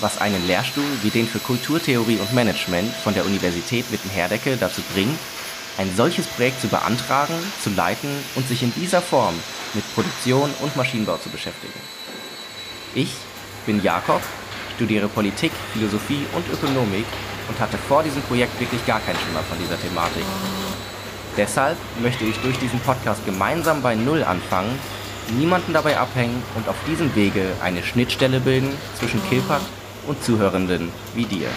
was einen Lehrstuhl wie den für Kulturtheorie und Management von der Universität Witten-Herdecke dazu bringt, ein solches Projekt zu beantragen, zu leiten und sich in dieser Form mit Produktion und Maschinenbau zu beschäftigen. Ich bin Jakob, studiere Politik, Philosophie und Ökonomik und hatte vor diesem Projekt wirklich gar keinen Schimmer von dieser Thematik. Deshalb möchte ich durch diesen Podcast gemeinsam bei Null anfangen, niemanden dabei abhängen und auf diesem Wege eine Schnittstelle bilden zwischen Kilpat und Zuhörenden wie dir.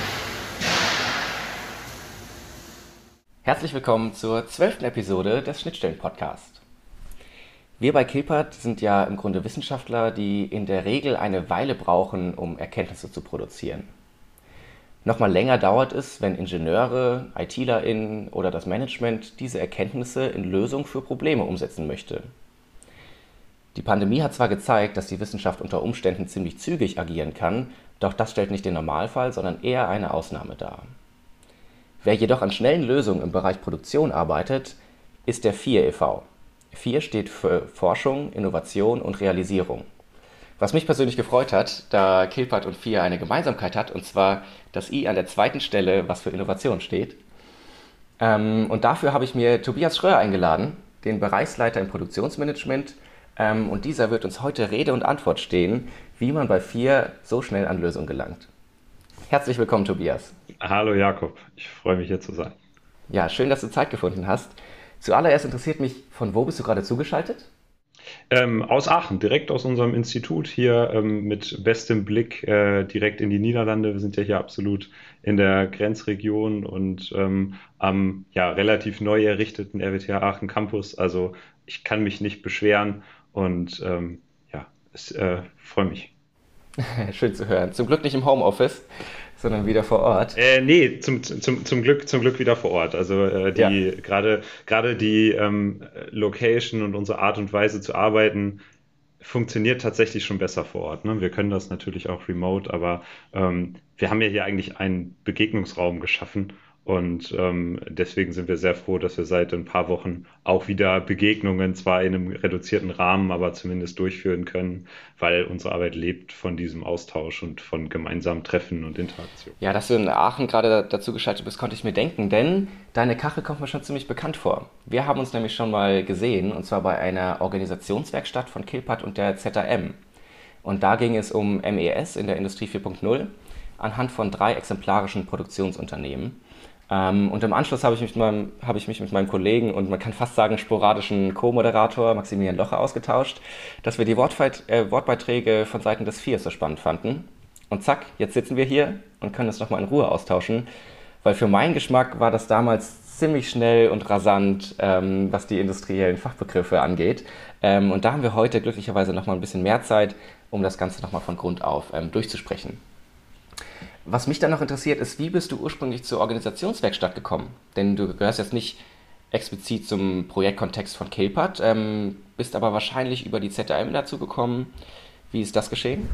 Herzlich willkommen zur zwölften Episode des Schnittstellen-Podcasts. Wir bei Kilpat sind ja im Grunde Wissenschaftler, die in der Regel eine Weile brauchen, um Erkenntnisse zu produzieren. Nochmal länger dauert es, wenn Ingenieure, ITlerInnen oder das Management diese Erkenntnisse in Lösungen für Probleme umsetzen möchte. Die Pandemie hat zwar gezeigt, dass die Wissenschaft unter Umständen ziemlich zügig agieren kann, doch das stellt nicht den Normalfall, sondern eher eine Ausnahme dar. Wer jedoch an schnellen Lösungen im Bereich Produktion arbeitet, ist der 4 e.V. 4 steht für Forschung, Innovation und Realisierung. Was mich persönlich gefreut hat, da Kilpat und 4 eine Gemeinsamkeit hat, und zwar das I an der zweiten Stelle, was für Innovation steht. Ähm, und dafür habe ich mir Tobias Schröer eingeladen, den Bereichsleiter im Produktionsmanagement. Ähm, und dieser wird uns heute Rede und Antwort stehen, wie man bei 4 so schnell an Lösungen gelangt. Herzlich willkommen, Tobias. Hallo Jakob, ich freue mich hier zu sein. Ja, schön, dass du Zeit gefunden hast. Zuallererst interessiert mich, von wo bist du gerade zugeschaltet? Ähm, aus Aachen, direkt aus unserem Institut hier ähm, mit bestem Blick äh, direkt in die Niederlande. Wir sind ja hier absolut in der Grenzregion und ähm, am ja, relativ neu errichteten RWTH Aachen Campus. Also ich kann mich nicht beschweren und ähm, ja, ich äh, freue mich. Schön zu hören. Zum Glück nicht im Homeoffice, sondern wieder vor Ort. Äh, nee, zum, zum, zum, Glück, zum Glück wieder vor Ort. Also äh, die ja. gerade gerade die ähm, Location und unsere Art und Weise zu arbeiten funktioniert tatsächlich schon besser vor Ort. Ne? Wir können das natürlich auch remote, aber ähm, wir haben ja hier eigentlich einen Begegnungsraum geschaffen und ähm, deswegen sind wir sehr froh, dass wir seit ein paar Wochen auch wieder Begegnungen, zwar in einem reduzierten Rahmen, aber zumindest durchführen können, weil unsere Arbeit lebt von diesem Austausch und von gemeinsamen Treffen und Interaktion. Ja, dass du in Aachen gerade dazu geschaltet bist, konnte ich mir denken, denn deine Kachel kommt mir schon ziemlich bekannt vor. Wir haben uns nämlich schon mal gesehen, und zwar bei einer Organisationswerkstatt von Kilpat und der ZAM. Und da ging es um MES in der Industrie 4.0 anhand von drei exemplarischen Produktionsunternehmen. Ähm, und im Anschluss habe ich, mich hab ich mich mit meinem Kollegen und man kann fast sagen sporadischen Co-Moderator Maximilian Locher ausgetauscht, dass wir die Wortfeit, äh, Wortbeiträge von Seiten des Viers so spannend fanden. Und zack, jetzt sitzen wir hier und können es nochmal in Ruhe austauschen, weil für meinen Geschmack war das damals ziemlich schnell und rasant, ähm, was die industriellen Fachbegriffe angeht. Ähm, und da haben wir heute glücklicherweise nochmal ein bisschen mehr Zeit, um das Ganze nochmal von Grund auf ähm, durchzusprechen. Was mich dann noch interessiert, ist, wie bist du ursprünglich zur Organisationswerkstatt gekommen? Denn du gehörst jetzt nicht explizit zum Projektkontext von Kilpat, ähm, bist aber wahrscheinlich über die ZAM dazu gekommen. Wie ist das geschehen?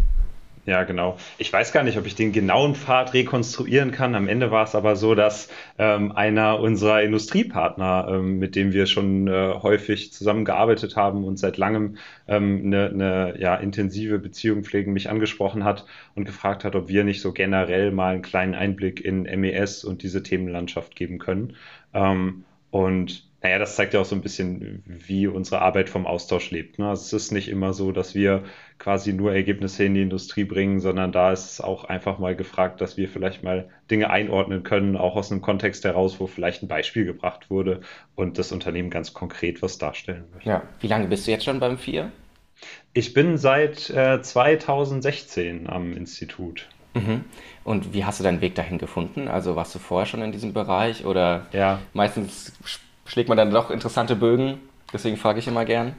Ja, genau. Ich weiß gar nicht, ob ich den genauen Pfad rekonstruieren kann. Am Ende war es aber so, dass ähm, einer unserer Industriepartner, ähm, mit dem wir schon äh, häufig zusammengearbeitet haben und seit langem ähm, eine, eine ja, intensive Beziehung pflegen, mich angesprochen hat und gefragt hat, ob wir nicht so generell mal einen kleinen Einblick in MES und diese Themenlandschaft geben können. Ähm, und naja, das zeigt ja auch so ein bisschen, wie unsere Arbeit vom Austausch lebt. Ne? Also es ist nicht immer so, dass wir quasi nur Ergebnisse in die Industrie bringen, sondern da ist es auch einfach mal gefragt, dass wir vielleicht mal Dinge einordnen können, auch aus einem Kontext heraus, wo vielleicht ein Beispiel gebracht wurde und das Unternehmen ganz konkret was darstellen möchte. Ja, wie lange bist du jetzt schon beim FIR? Ich bin seit äh, 2016 am Institut. Mhm. Und wie hast du deinen Weg dahin gefunden? Also warst du vorher schon in diesem Bereich oder ja. meistens schlägt man dann doch interessante Bögen. Deswegen frage ich immer gern.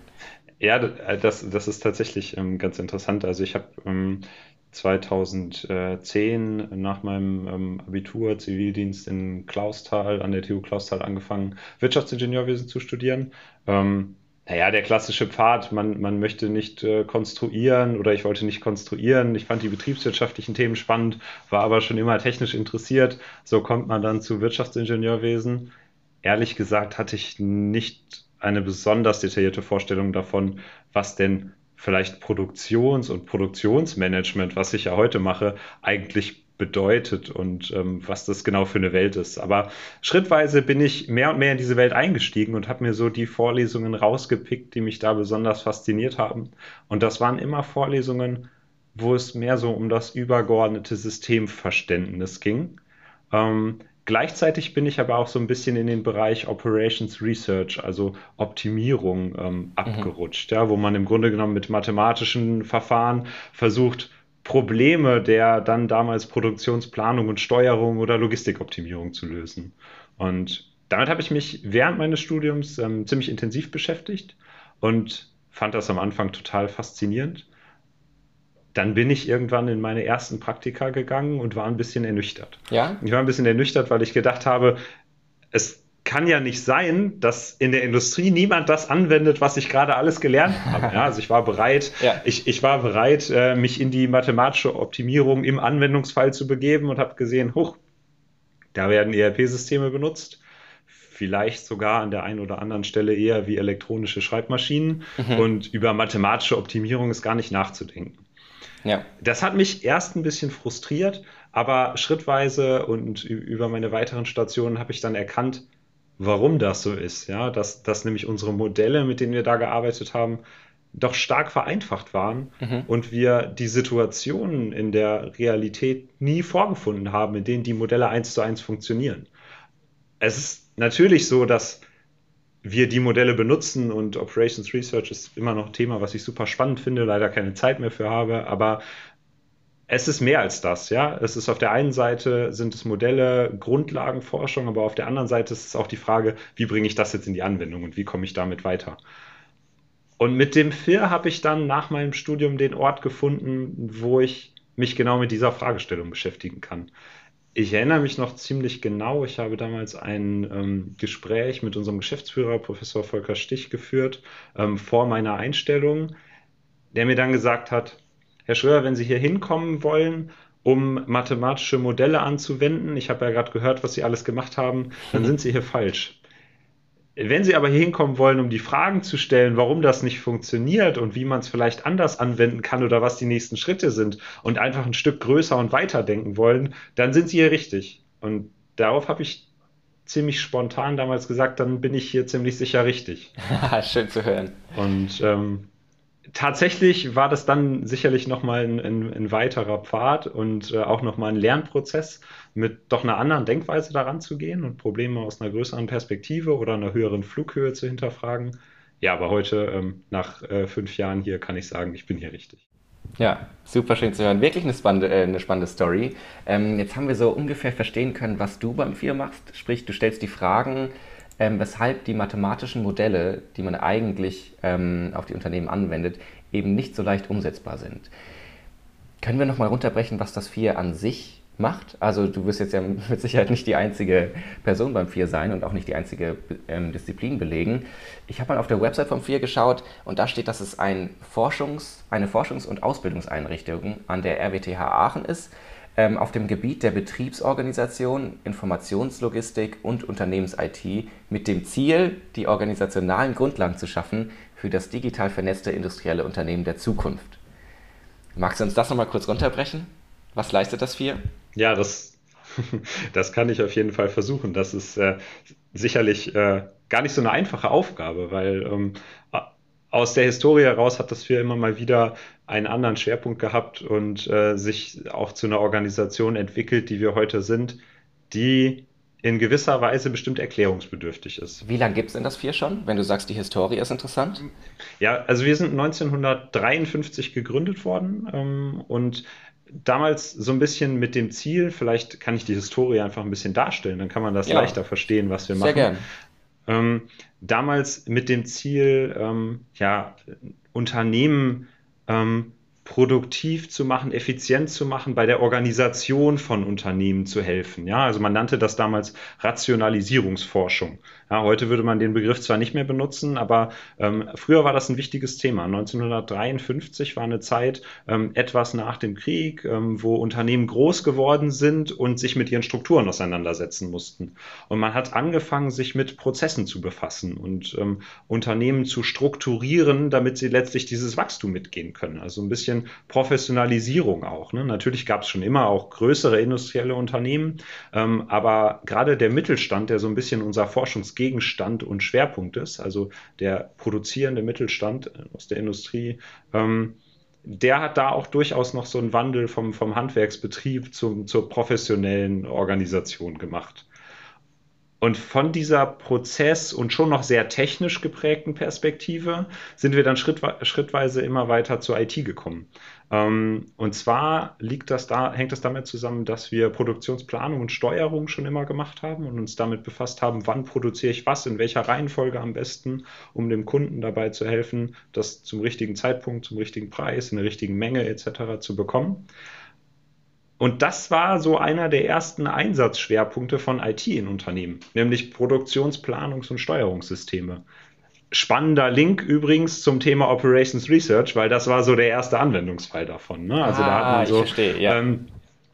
Ja, das, das ist tatsächlich ähm, ganz interessant. Also ich habe ähm, 2010 nach meinem ähm, Abitur Zivildienst in Clausthal, an der TU Clausthal angefangen, Wirtschaftsingenieurwesen zu studieren. Ähm, naja, der klassische Pfad, man, man möchte nicht äh, konstruieren oder ich wollte nicht konstruieren. Ich fand die betriebswirtschaftlichen Themen spannend, war aber schon immer technisch interessiert. So kommt man dann zu Wirtschaftsingenieurwesen. Ehrlich gesagt hatte ich nicht eine besonders detaillierte Vorstellung davon, was denn vielleicht Produktions- und Produktionsmanagement, was ich ja heute mache, eigentlich bedeutet und ähm, was das genau für eine Welt ist. Aber schrittweise bin ich mehr und mehr in diese Welt eingestiegen und habe mir so die Vorlesungen rausgepickt, die mich da besonders fasziniert haben. Und das waren immer Vorlesungen, wo es mehr so um das übergeordnete Systemverständnis ging. Ähm, Gleichzeitig bin ich aber auch so ein bisschen in den Bereich Operations Research, also Optimierung, ähm, mhm. abgerutscht, mhm. ja, wo man im Grunde genommen mit mathematischen Verfahren versucht, Probleme der dann damals Produktionsplanung und Steuerung oder Logistikoptimierung zu lösen. Und damit habe ich mich während meines Studiums ähm, ziemlich intensiv beschäftigt und fand das am Anfang total faszinierend dann bin ich irgendwann in meine ersten Praktika gegangen und war ein bisschen ernüchtert. Ja? Ich war ein bisschen ernüchtert, weil ich gedacht habe, es kann ja nicht sein, dass in der Industrie niemand das anwendet, was ich gerade alles gelernt habe. Ja, also ich war bereit, ja. ich, ich war bereit, äh, mich in die mathematische Optimierung im Anwendungsfall zu begeben und habe gesehen, hoch, da werden ERP-Systeme benutzt. Vielleicht sogar an der einen oder anderen Stelle eher wie elektronische Schreibmaschinen. Mhm. Und über mathematische Optimierung ist gar nicht nachzudenken. Ja. Das hat mich erst ein bisschen frustriert, aber schrittweise und über meine weiteren Stationen habe ich dann erkannt, warum das so ist. Ja, dass, dass nämlich unsere Modelle, mit denen wir da gearbeitet haben, doch stark vereinfacht waren mhm. und wir die Situationen in der Realität nie vorgefunden haben, in denen die Modelle eins zu eins funktionieren. Es ist natürlich so, dass wir die Modelle benutzen und Operations Research ist immer noch ein Thema, was ich super spannend finde, leider keine Zeit mehr für habe, aber es ist mehr als das, ja. Es ist auf der einen Seite sind es Modelle, Grundlagenforschung, aber auf der anderen Seite ist es auch die Frage, wie bringe ich das jetzt in die Anwendung und wie komme ich damit weiter? Und mit dem FIR habe ich dann nach meinem Studium den Ort gefunden, wo ich mich genau mit dieser Fragestellung beschäftigen kann. Ich erinnere mich noch ziemlich genau. Ich habe damals ein ähm, Gespräch mit unserem Geschäftsführer, Professor Volker Stich, geführt ähm, vor meiner Einstellung, der mir dann gesagt hat, Herr Schröer, wenn Sie hier hinkommen wollen, um mathematische Modelle anzuwenden, ich habe ja gerade gehört, was Sie alles gemacht haben, dann sind Sie hier falsch. Wenn Sie aber hier hinkommen wollen, um die Fragen zu stellen, warum das nicht funktioniert und wie man es vielleicht anders anwenden kann oder was die nächsten Schritte sind und einfach ein Stück größer und weiter denken wollen, dann sind Sie hier richtig. Und darauf habe ich ziemlich spontan damals gesagt, dann bin ich hier ziemlich sicher richtig. Schön zu hören. Und ähm, tatsächlich war das dann sicherlich nochmal ein, ein, ein weiterer Pfad und äh, auch nochmal ein Lernprozess, mit doch einer anderen Denkweise daran zu gehen und Probleme aus einer größeren Perspektive oder einer höheren Flughöhe zu hinterfragen. Ja, aber heute, ähm, nach äh, fünf Jahren hier, kann ich sagen, ich bin hier richtig. Ja, super schön zu hören. Wirklich eine spannende, äh, eine spannende Story. Ähm, jetzt haben wir so ungefähr verstehen können, was du beim FIR machst. Sprich, du stellst die Fragen, ähm, weshalb die mathematischen Modelle, die man eigentlich ähm, auf die Unternehmen anwendet, eben nicht so leicht umsetzbar sind. Können wir nochmal runterbrechen, was das FIR an sich macht? Also du wirst jetzt ja mit Sicherheit nicht die einzige Person beim FIR sein und auch nicht die einzige ähm, Disziplin belegen. Ich habe mal auf der Website vom FIR geschaut und da steht, dass es ein Forschungs-, eine Forschungs- und Ausbildungseinrichtung an der RWTH Aachen ist auf dem Gebiet der Betriebsorganisation, Informationslogistik und Unternehmens-IT mit dem Ziel, die organisationalen Grundlagen zu schaffen für das digital vernetzte industrielle Unternehmen der Zukunft. Magst du uns das nochmal kurz runterbrechen? Was leistet das FIR? Ja, das, das kann ich auf jeden Fall versuchen. Das ist äh, sicherlich äh, gar nicht so eine einfache Aufgabe, weil ähm, aus der Historie heraus hat das FIR immer mal wieder einen anderen Schwerpunkt gehabt und äh, sich auch zu einer Organisation entwickelt, die wir heute sind, die in gewisser Weise bestimmt erklärungsbedürftig ist. Wie lange gibt es denn das FIR schon, wenn du sagst, die Historie ist interessant? Ja, also wir sind 1953 gegründet worden ähm, und damals so ein bisschen mit dem Ziel, vielleicht kann ich die Historie einfach ein bisschen darstellen, dann kann man das ja. leichter verstehen, was wir Sehr machen. Gern. Ähm, damals mit dem Ziel, ähm, ja, Unternehmen ähm, produktiv zu machen, effizient zu machen, bei der Organisation von Unternehmen zu helfen. Ja, also man nannte das damals Rationalisierungsforschung. Ja, heute würde man den Begriff zwar nicht mehr benutzen, aber ähm, früher war das ein wichtiges Thema. 1953 war eine Zeit ähm, etwas nach dem Krieg, ähm, wo Unternehmen groß geworden sind und sich mit ihren Strukturen auseinandersetzen mussten. Und man hat angefangen, sich mit Prozessen zu befassen und ähm, Unternehmen zu strukturieren, damit sie letztlich dieses Wachstum mitgehen können. Also ein bisschen Professionalisierung auch. Ne? Natürlich gab es schon immer auch größere industrielle Unternehmen, ähm, aber gerade der Mittelstand, der so ein bisschen unser Forschungsgebiet Gegenstand und Schwerpunkt ist, also der produzierende Mittelstand äh, aus der Industrie, ähm, der hat da auch durchaus noch so einen Wandel vom, vom Handwerksbetrieb zum, zur professionellen Organisation gemacht. Und von dieser Prozess- und schon noch sehr technisch geprägten Perspektive sind wir dann schrittweise immer weiter zur IT gekommen. Ähm, und zwar liegt das da, hängt das damit zusammen, dass wir Produktionsplanung und Steuerung schon immer gemacht haben und uns damit befasst haben, wann produziere ich was, in welcher Reihenfolge am besten, um dem Kunden dabei zu helfen, das zum richtigen Zeitpunkt, zum richtigen Preis, in der richtigen Menge etc. zu bekommen. Und das war so einer der ersten Einsatzschwerpunkte von IT in Unternehmen, nämlich Produktionsplanungs- und Steuerungssysteme. Spannender Link übrigens zum Thema Operations Research, weil das war so der erste Anwendungsfall davon. Ne? Also ah, da hat man so, verstehe, ja. ähm,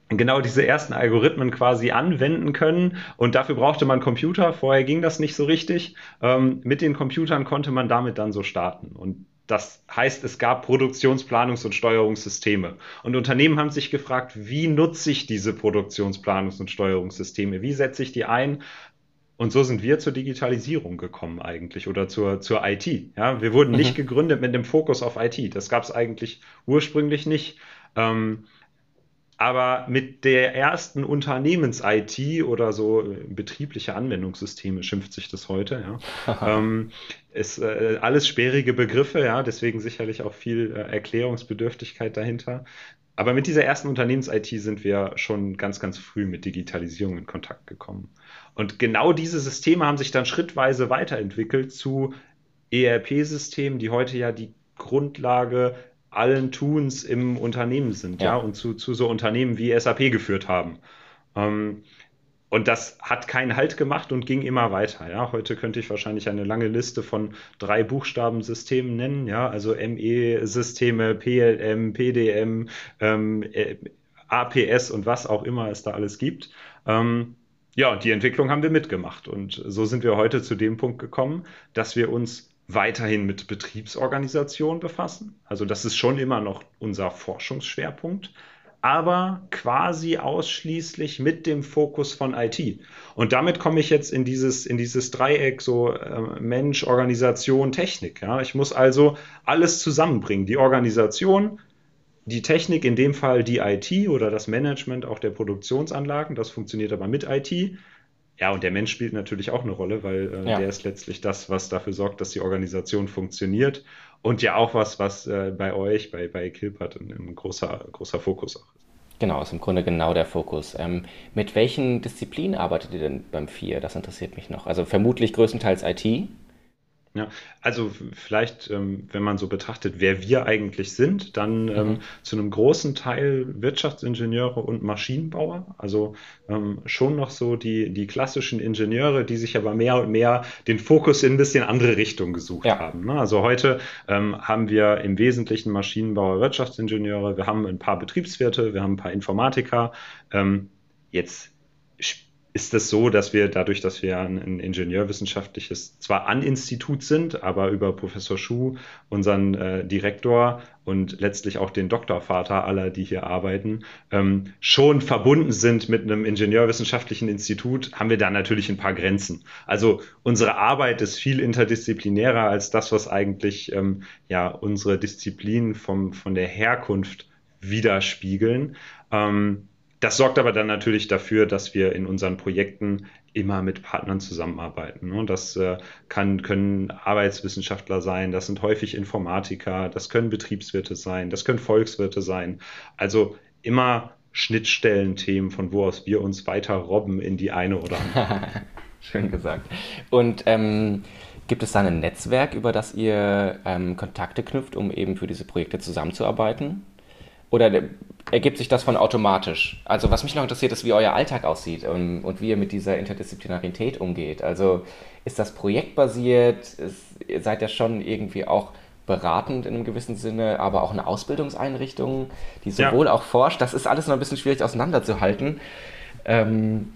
genau diese ersten Algorithmen quasi anwenden können. Und dafür brauchte man Computer. Vorher ging das nicht so richtig. Ähm, mit den Computern konnte man damit dann so starten. Und das heißt, es gab Produktionsplanungs- und Steuerungssysteme. Und Unternehmen haben sich gefragt, wie nutze ich diese Produktionsplanungs- und Steuerungssysteme? Wie setze ich die ein? Und so sind wir zur Digitalisierung gekommen eigentlich oder zur, zur IT. Ja, wir wurden mhm. nicht gegründet mit dem Fokus auf IT. Das gab es eigentlich ursprünglich nicht. Ähm, aber mit der ersten Unternehmens-IT oder so äh, betriebliche Anwendungssysteme schimpft sich das heute, ja. ähm, ist äh, alles sperrige Begriffe, ja, deswegen sicherlich auch viel äh, Erklärungsbedürftigkeit dahinter. Aber mit dieser ersten Unternehmens-IT sind wir schon ganz, ganz früh mit Digitalisierung in Kontakt gekommen. Und genau diese Systeme haben sich dann schrittweise weiterentwickelt zu ERP-Systemen, die heute ja die Grundlage allen Tuns im Unternehmen sind, ja, ja und zu, zu so Unternehmen wie SAP geführt haben. Ähm, und das hat keinen Halt gemacht und ging immer weiter. Ja, heute könnte ich wahrscheinlich eine lange Liste von drei Buchstabensystemen nennen. Ja, also ME-Systeme, PLM, PDM, ähm, äh, APS und was auch immer es da alles gibt. Ähm, ja, die Entwicklung haben wir mitgemacht und so sind wir heute zu dem Punkt gekommen, dass wir uns weiterhin mit Betriebsorganisation befassen. Also das ist schon immer noch unser Forschungsschwerpunkt, aber quasi ausschließlich mit dem Fokus von IT. Und damit komme ich jetzt in dieses, in dieses Dreieck so äh, Mensch, Organisation, Technik. Ja? Ich muss also alles zusammenbringen. Die Organisation, die Technik, in dem Fall die IT oder das Management auch der Produktionsanlagen, das funktioniert aber mit IT ja, und der Mensch spielt natürlich auch eine Rolle, weil äh, ja. der ist letztlich das, was dafür sorgt, dass die Organisation funktioniert. Und ja auch was, was äh, bei euch, bei, bei Kilpert ein, ein, großer, großer Fokus auch ist. Genau, ist im Grunde genau der Fokus. Ähm, mit welchen Disziplinen arbeitet ihr denn beim FIR? Das interessiert mich noch. Also vermutlich größtenteils IT. Ja, also vielleicht, ähm, wenn man so betrachtet, wer wir eigentlich sind, dann ähm, mhm. zu einem großen Teil Wirtschaftsingenieure und Maschinenbauer. Also ähm, schon noch so die, die klassischen Ingenieure, die sich aber mehr und mehr den Fokus in ein bisschen andere Richtung gesucht ja. haben. Ne? Also heute ähm, haben wir im Wesentlichen Maschinenbauer, Wirtschaftsingenieure, wir haben ein paar Betriebswirte, wir haben ein paar Informatiker. Ähm, jetzt ist es so, dass wir dadurch, dass wir ein ingenieurwissenschaftliches, zwar an Institut sind, aber über Professor Schuh, unseren äh, Direktor und letztlich auch den Doktorvater aller, die hier arbeiten, ähm, schon verbunden sind mit einem ingenieurwissenschaftlichen Institut, haben wir da natürlich ein paar Grenzen. Also unsere Arbeit ist viel interdisziplinärer als das, was eigentlich ähm, ja unsere Disziplinen von der Herkunft widerspiegeln. Ähm, das sorgt aber dann natürlich dafür, dass wir in unseren Projekten immer mit Partnern zusammenarbeiten. Ne? Das äh, kann, können Arbeitswissenschaftler sein, das sind häufig Informatiker, das können Betriebswirte sein, das können Volkswirte sein. Also immer Schnittstellenthemen, von wo aus wir uns weiter robben in die eine oder andere. Schön gesagt. Und ähm, gibt es da ein Netzwerk, über das ihr ähm, Kontakte knüpft, um eben für diese Projekte zusammenzuarbeiten? Oder ergibt sich das von automatisch? Also was mich noch interessiert, ist, wie euer Alltag aussieht und, und wie ihr mit dieser Interdisziplinarität umgeht. Also ist das projektbasiert? Ist, ihr seid ja schon irgendwie auch beratend in einem gewissen Sinne, aber auch eine Ausbildungseinrichtung, die sowohl ja. auch forscht. Das ist alles noch ein bisschen schwierig auseinanderzuhalten. Ähm,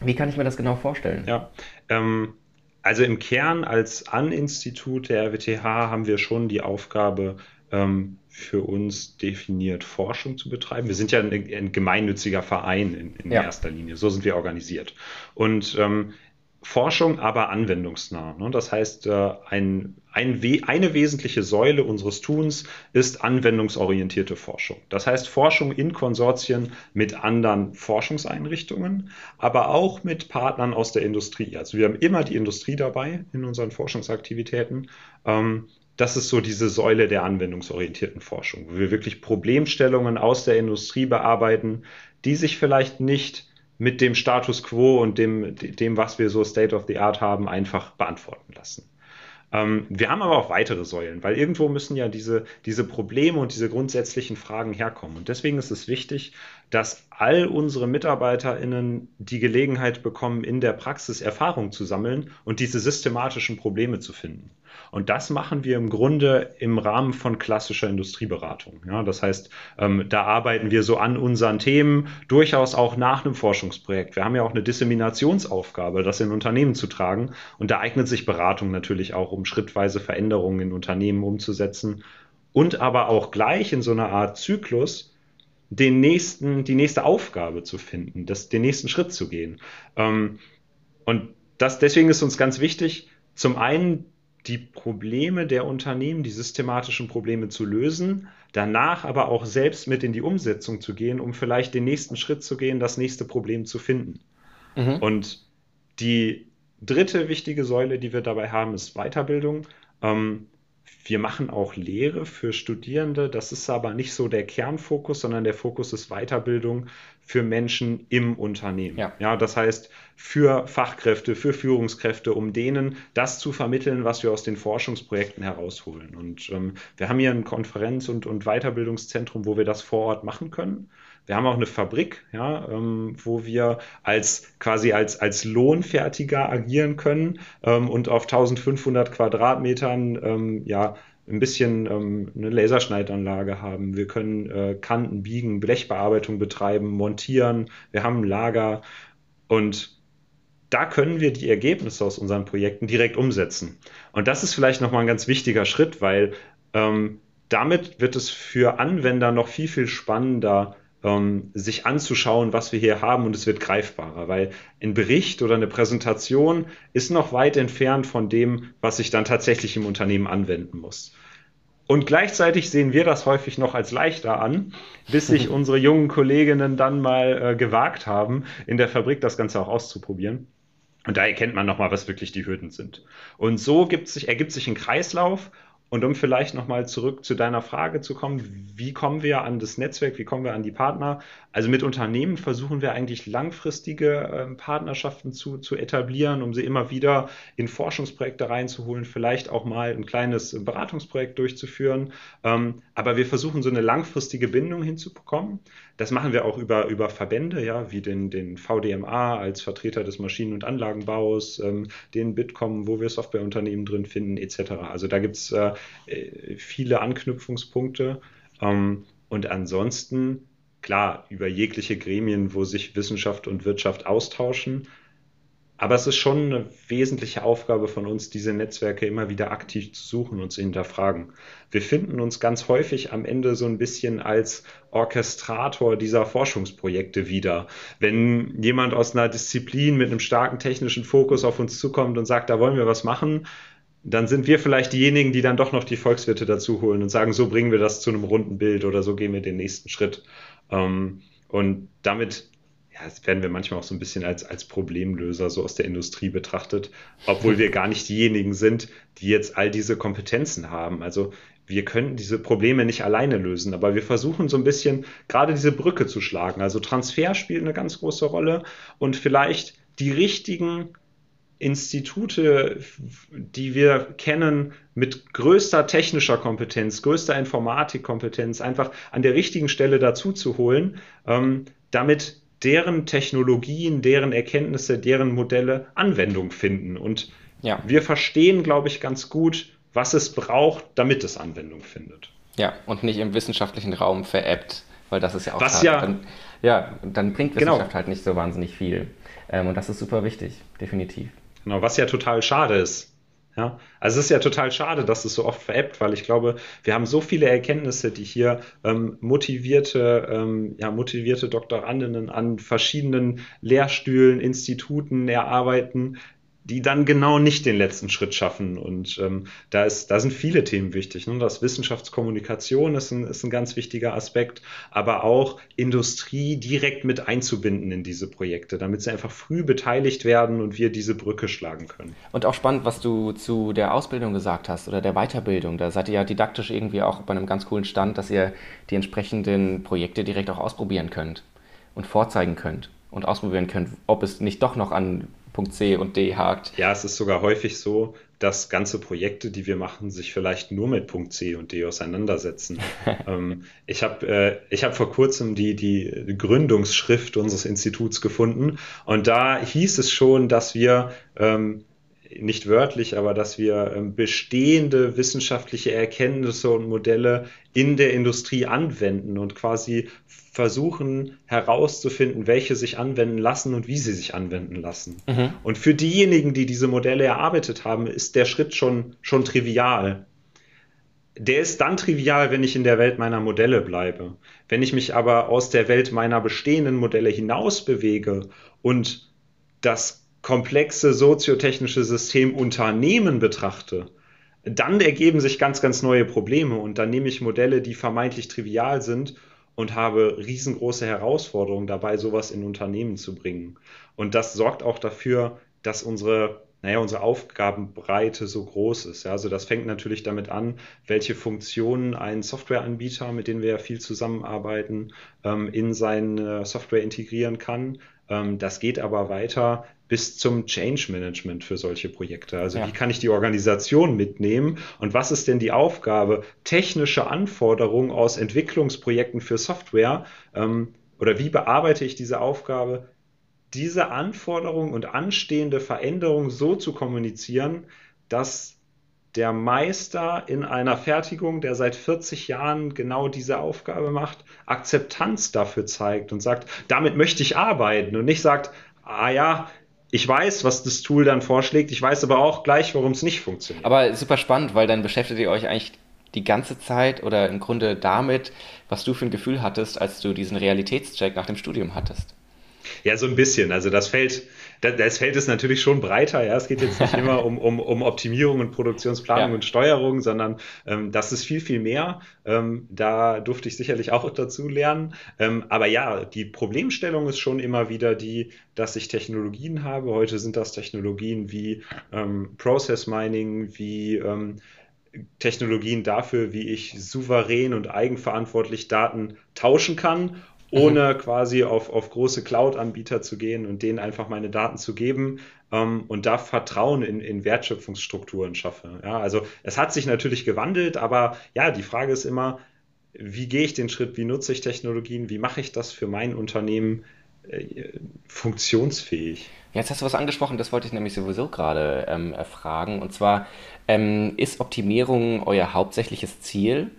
wie kann ich mir das genau vorstellen? Ja, ähm, also im Kern als An-Institut der RWTH haben wir schon die Aufgabe, ähm, für uns definiert, Forschung zu betreiben. Wir sind ja ein, ein gemeinnütziger Verein in, in ja. erster Linie. So sind wir organisiert. Und ähm, Forschung, aber anwendungsnah. Ne? Das heißt, äh, ein, ein eine wesentliche Säule unseres Tuns ist anwendungsorientierte Forschung. Das heißt Forschung in Konsortien mit anderen Forschungseinrichtungen, aber auch mit Partnern aus der Industrie. Also wir haben immer die Industrie dabei in unseren Forschungsaktivitäten. Ähm, das ist so diese Säule der anwendungsorientierten Forschung, wo wir wirklich Problemstellungen aus der Industrie bearbeiten, die sich vielleicht nicht mit dem Status quo und dem, dem, was wir so State of the Art haben, einfach beantworten lassen. Ähm, wir haben aber auch weitere Säulen, weil irgendwo müssen ja diese, diese Probleme und diese grundsätzlichen Fragen herkommen. Und deswegen ist es wichtig, dass all unsere MitarbeiterInnen die Gelegenheit bekommen, in der Praxis Erfahrung zu sammeln und diese systematischen Probleme zu finden. Und das machen wir im Grunde im Rahmen von klassischer Industrieberatung. Ja, das heißt, ähm, da arbeiten wir so an unseren Themen, durchaus auch nach einem Forschungsprojekt. Wir haben ja auch eine Disseminationsaufgabe, das in Unternehmen zu tragen. Und da eignet sich Beratung natürlich auch, um schrittweise Veränderungen in Unternehmen umzusetzen. Und aber auch gleich in so einer Art Zyklus, den nächsten, die nächste Aufgabe zu finden, das, den nächsten Schritt zu gehen. Ähm, und das, deswegen ist uns ganz wichtig, zum einen die Probleme der Unternehmen, die systematischen Probleme zu lösen, danach aber auch selbst mit in die Umsetzung zu gehen, um vielleicht den nächsten Schritt zu gehen, das nächste Problem zu finden. Mhm. Und die dritte wichtige Säule, die wir dabei haben, ist Weiterbildung. Ähm, wir machen auch Lehre für Studierende. Das ist aber nicht so der Kernfokus, sondern der Fokus ist Weiterbildung für Menschen im Unternehmen. Ja. ja, das heißt für Fachkräfte, für Führungskräfte, um denen das zu vermitteln, was wir aus den Forschungsprojekten herausholen. Und ähm, wir haben hier ein Konferenz- und, und Weiterbildungszentrum, wo wir das vor Ort machen können. Wir haben auch eine Fabrik, ja, ähm, wo wir als quasi als, als Lohnfertiger agieren können ähm, und auf 1500 Quadratmetern ähm, ja, ein bisschen ähm, eine Laserschneidanlage haben. Wir können äh, Kanten biegen, Blechbearbeitung betreiben, montieren. Wir haben ein Lager und da können wir die Ergebnisse aus unseren Projekten direkt umsetzen. Und das ist vielleicht nochmal ein ganz wichtiger Schritt, weil ähm, damit wird es für Anwender noch viel, viel spannender, ähm, sich anzuschauen, was wir hier haben und es wird greifbarer, weil ein Bericht oder eine Präsentation ist noch weit entfernt von dem, was ich dann tatsächlich im Unternehmen anwenden muss. Und gleichzeitig sehen wir das häufig noch als leichter an, bis sich unsere jungen Kolleginnen dann mal äh, gewagt haben, in der Fabrik das Ganze auch auszuprobieren. Und da erkennt man nochmal, was wirklich die Hürden sind. Und so sich, ergibt sich ein Kreislauf und um vielleicht nochmal zurück zu deiner Frage zu kommen, wie kommen wir an das Netzwerk, wie kommen wir an die Partner? Also mit Unternehmen versuchen wir eigentlich langfristige äh, Partnerschaften zu, zu etablieren, um sie immer wieder in Forschungsprojekte reinzuholen, vielleicht auch mal ein kleines Beratungsprojekt durchzuführen. Ähm, aber wir versuchen so eine langfristige Bindung hinzubekommen. Das machen wir auch über, über Verbände, ja, wie den, den VDMA als Vertreter des Maschinen- und Anlagenbaus, ähm, den Bitkom, wo wir Softwareunternehmen drin finden, etc. Also da gibt es äh, äh, viele Anknüpfungspunkte. Ähm, und ansonsten, klar, über jegliche Gremien, wo sich Wissenschaft und Wirtschaft austauschen, aber es ist schon eine wesentliche Aufgabe von uns, diese Netzwerke immer wieder aktiv zu suchen und zu hinterfragen. Wir finden uns ganz häufig am Ende so ein bisschen als Orchestrator dieser Forschungsprojekte wieder. Wenn jemand aus einer Disziplin mit einem starken technischen Fokus auf uns zukommt und sagt, da wollen wir was machen, dann sind wir vielleicht diejenigen, die dann doch noch die Volkswirte dazu holen und sagen, so bringen wir das zu einem runden Bild oder so gehen wir den nächsten Schritt. Ähm, und damit ja, das werden wir manchmal auch so ein bisschen als, als Problemlöser so aus der Industrie betrachtet, obwohl wir gar nicht diejenigen sind, die jetzt all diese Kompetenzen haben. Also wir können diese Probleme nicht alleine lösen, aber wir versuchen so ein bisschen gerade diese Brücke zu schlagen. Also Transfer spielt eine ganz große Rolle und vielleicht die richtigen Institute, die wir kennen, mit größter technischer Kompetenz, größter Informatikkompetenz einfach an der richtigen Stelle dazu zu holen, ähm, damit deren Technologien, deren Erkenntnisse, deren Modelle Anwendung finden. Und ja. wir verstehen, glaube ich, ganz gut, was es braucht, damit es Anwendung findet. Ja, und nicht im wissenschaftlichen Raum veräppt, weil das ist ja auch was ja, dann, ja, dann bringt genau. Wissenschaft genau. halt nicht so wahnsinnig viel. Ähm, und das ist super wichtig, definitiv. Genau, was ja total schade ist. Ja, also es ist ja total schade, dass es so oft veräppt, weil ich glaube, wir haben so viele Erkenntnisse, die hier ähm, motivierte, ähm, ja, motivierte Doktorandinnen an verschiedenen Lehrstühlen, Instituten erarbeiten, die dann genau nicht den letzten Schritt schaffen. Und ähm, da, ist, da sind viele Themen wichtig. Ne? Das Wissenschaftskommunikation ist ein, ist ein ganz wichtiger Aspekt, aber auch Industrie direkt mit einzubinden in diese Projekte, damit sie einfach früh beteiligt werden und wir diese Brücke schlagen können. Und auch spannend, was du zu der Ausbildung gesagt hast oder der Weiterbildung. Da seid ihr ja didaktisch irgendwie auch bei einem ganz coolen Stand, dass ihr die entsprechenden Projekte direkt auch ausprobieren könnt und vorzeigen könnt und ausprobieren könnt, ob es nicht doch noch an Punkt C und D hakt. Ja, es ist sogar häufig so, dass ganze Projekte, die wir machen, sich vielleicht nur mit Punkt C und D auseinandersetzen. ähm, ich habe äh, hab vor kurzem die, die Gründungsschrift unseres Instituts gefunden und da hieß es schon, dass wir ähm, nicht wörtlich, aber dass wir ähm, bestehende wissenschaftliche Erkenntnisse und Modelle in der Industrie anwenden und quasi versuchen herauszufinden, welche sich anwenden lassen und wie sie sich anwenden lassen. Mhm. Und für diejenigen, die diese Modelle erarbeitet haben, ist der Schritt schon, schon trivial. Der ist dann trivial, wenn ich in der Welt meiner Modelle bleibe. Wenn ich mich aber aus der Welt meiner bestehenden Modelle hinaus bewege und das komplexe soziotechnische System Unternehmen betrachte, dann ergeben sich ganz, ganz neue Probleme und dann nehme ich Modelle, die vermeintlich trivial sind und habe riesengroße Herausforderungen dabei, sowas in Unternehmen zu bringen. Und das sorgt auch dafür, dass unsere naja, unsere Aufgabenbreite so groß ist. Ja, also das fängt natürlich damit an, welche Funktionen ein Softwareanbieter, mit dem wir ja viel zusammenarbeiten, ähm, in seine Software integrieren kann. Ähm, das geht aber weiter bis zum Change Management für solche Projekte. Also ja. wie kann ich die Organisation mitnehmen und was ist denn die Aufgabe, technische Anforderungen aus Entwicklungsprojekten für Software ähm, oder wie bearbeite ich diese Aufgabe, diese Anforderungen und anstehende Veränderungen so zu kommunizieren, dass der Meister in einer Fertigung, der seit 40 Jahren genau diese Aufgabe macht, Akzeptanz dafür zeigt und sagt, damit möchte ich arbeiten und nicht sagt, ah ja, ich weiß, was das Tool dann vorschlägt, ich weiß aber auch gleich, warum es nicht funktioniert. Aber super spannend, weil dann beschäftigt ihr euch eigentlich die ganze Zeit oder im Grunde damit, was du für ein Gefühl hattest, als du diesen Realitätscheck nach dem Studium hattest. Ja, so ein bisschen. Also das Feld, das Feld ist natürlich schon breiter. Ja, es geht jetzt nicht immer um, um, um Optimierung und Produktionsplanung ja. und Steuerung, sondern ähm, das ist viel, viel mehr. Ähm, da durfte ich sicherlich auch dazu lernen. Ähm, aber ja, die Problemstellung ist schon immer wieder die, dass ich Technologien habe. Heute sind das Technologien wie ähm, Process Mining, wie ähm, Technologien dafür, wie ich souverän und eigenverantwortlich Daten tauschen kann ohne mhm. quasi auf, auf große Cloud-Anbieter zu gehen und denen einfach meine Daten zu geben ähm, und da Vertrauen in, in Wertschöpfungsstrukturen schaffe. Ja, also es hat sich natürlich gewandelt, aber ja, die Frage ist immer, wie gehe ich den Schritt, wie nutze ich Technologien, wie mache ich das für mein Unternehmen äh, funktionsfähig? Jetzt hast du was angesprochen, das wollte ich nämlich sowieso gerade ähm, fragen. Und zwar, ähm, ist Optimierung euer hauptsächliches Ziel?